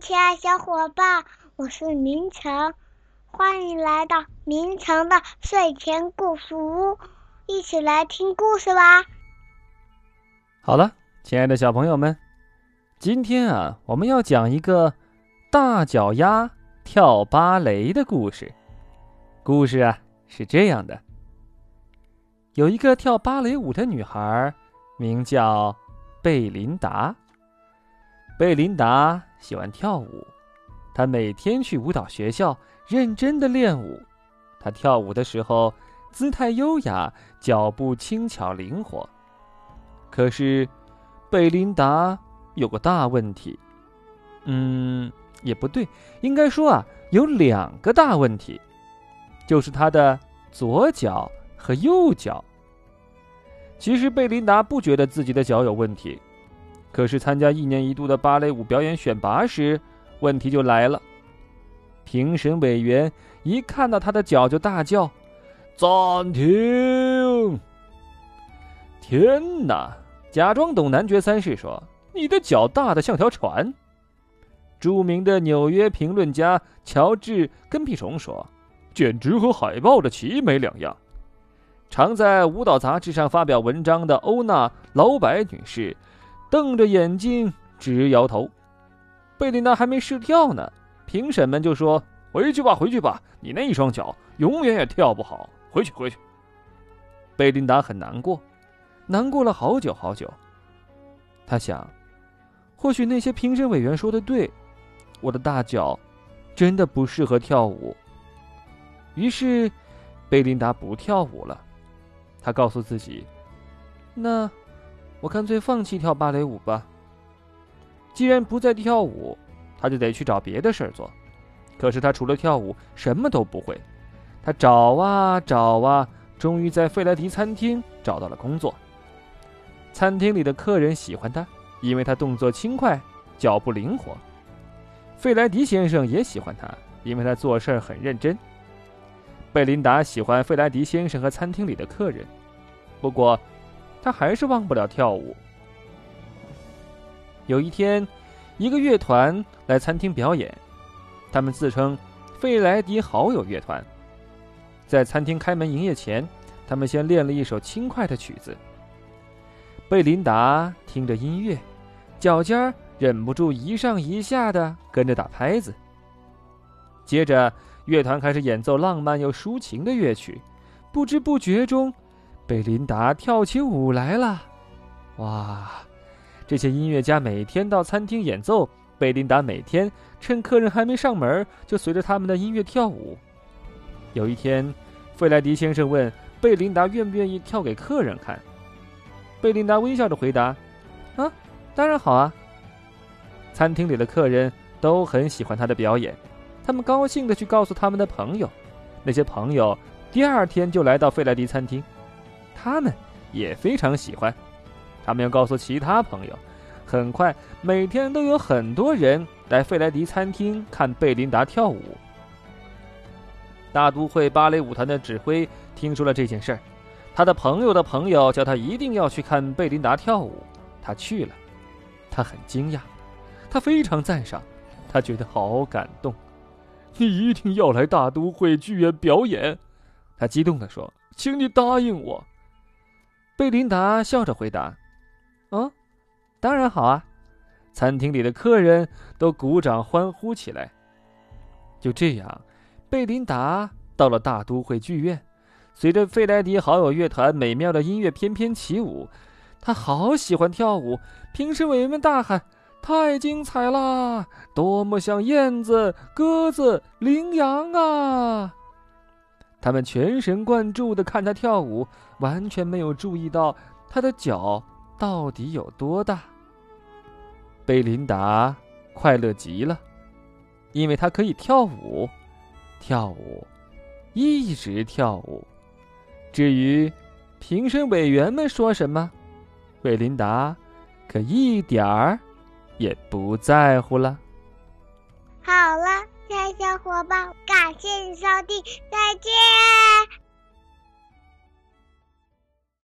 亲爱小伙伴，我是明成，欢迎来到明成的睡前故事屋，一起来听故事吧。好了，亲爱的小朋友们，今天啊，我们要讲一个大脚丫跳芭蕾的故事。故事啊是这样的：有一个跳芭蕾舞的女孩，名叫贝琳达。贝琳达喜欢跳舞，她每天去舞蹈学校认真的练舞。她跳舞的时候姿态优雅，脚步轻巧灵活。可是，贝琳达有个大问题。嗯，也不对，应该说啊，有两个大问题，就是她的左脚和右脚。其实，贝琳达不觉得自己的脚有问题。可是参加一年一度的芭蕾舞表演选拔时，问题就来了。评审委员一看到他的脚就大叫：“暂停！”天哪！假装懂男爵三世说：“你的脚大的像条船。”著名的纽约评论家乔治·跟屁虫说：“简直和海豹的鳍没两样。”常在舞蹈杂志上发表文章的欧娜·劳白女士。瞪着眼睛直摇头，贝琳达还没试跳呢，评审们就说：“回去吧，回去吧，你那一双脚永远也跳不好，回去，回去。”贝琳达很难过，难过了好久好久。他想，或许那些评审委员说的对，我的大脚真的不适合跳舞。于是，贝琳达不跳舞了。他告诉自己：“那……”我干脆放弃跳芭蕾舞吧。既然不再跳舞，他就得去找别的事儿做。可是他除了跳舞什么都不会。他找啊找啊，终于在费莱迪餐厅找到了工作。餐厅里的客人喜欢他，因为他动作轻快，脚步灵活。费莱迪先生也喜欢他，因为他做事很认真。贝琳达喜欢费莱迪先生和餐厅里的客人，不过。他还是忘不了跳舞。有一天，一个乐团来餐厅表演，他们自称“费莱迪好友乐团”。在餐厅开门营业前，他们先练了一首轻快的曲子。贝琳达听着音乐，脚尖儿忍不住一上一下的跟着打拍子。接着，乐团开始演奏浪漫又抒情的乐曲，不知不觉中。贝琳达跳起舞来了，哇！这些音乐家每天到餐厅演奏，贝琳达每天趁客人还没上门，就随着他们的音乐跳舞。有一天，费莱迪先生问贝琳达愿不愿意跳给客人看，贝琳达微笑着回答：“啊，当然好啊！”餐厅里的客人都很喜欢他的表演，他们高兴的去告诉他们的朋友，那些朋友第二天就来到费莱迪餐厅。他们也非常喜欢，他们要告诉其他朋友。很快，每天都有很多人来费莱迪餐厅看贝琳达跳舞。大都会芭蕾舞团的指挥听说了这件事儿，他的朋友的朋友叫他一定要去看贝琳达跳舞。他去了，他很惊讶，他非常赞赏，他觉得好感动。你一定要来大都会剧院表演，他激动地说：“请你答应我。”贝琳达笑着回答：“哦，当然好啊！”餐厅里的客人都鼓掌欢呼起来。就这样，贝琳达到了大都会剧院，随着费莱迪好友乐团美妙的音乐翩翩起舞。他好喜欢跳舞，评审委员们大喊：“太精彩啦！多么像燕子、鸽子、羚羊啊！”他们全神贯注地看他跳舞，完全没有注意到他的脚到底有多大。贝琳达快乐极了，因为她可以跳舞，跳舞，一直跳舞。至于评审委员们说什么，贝琳达可一点儿也不在乎了。好了。亲爱小伙伴，感谢你收听，再见。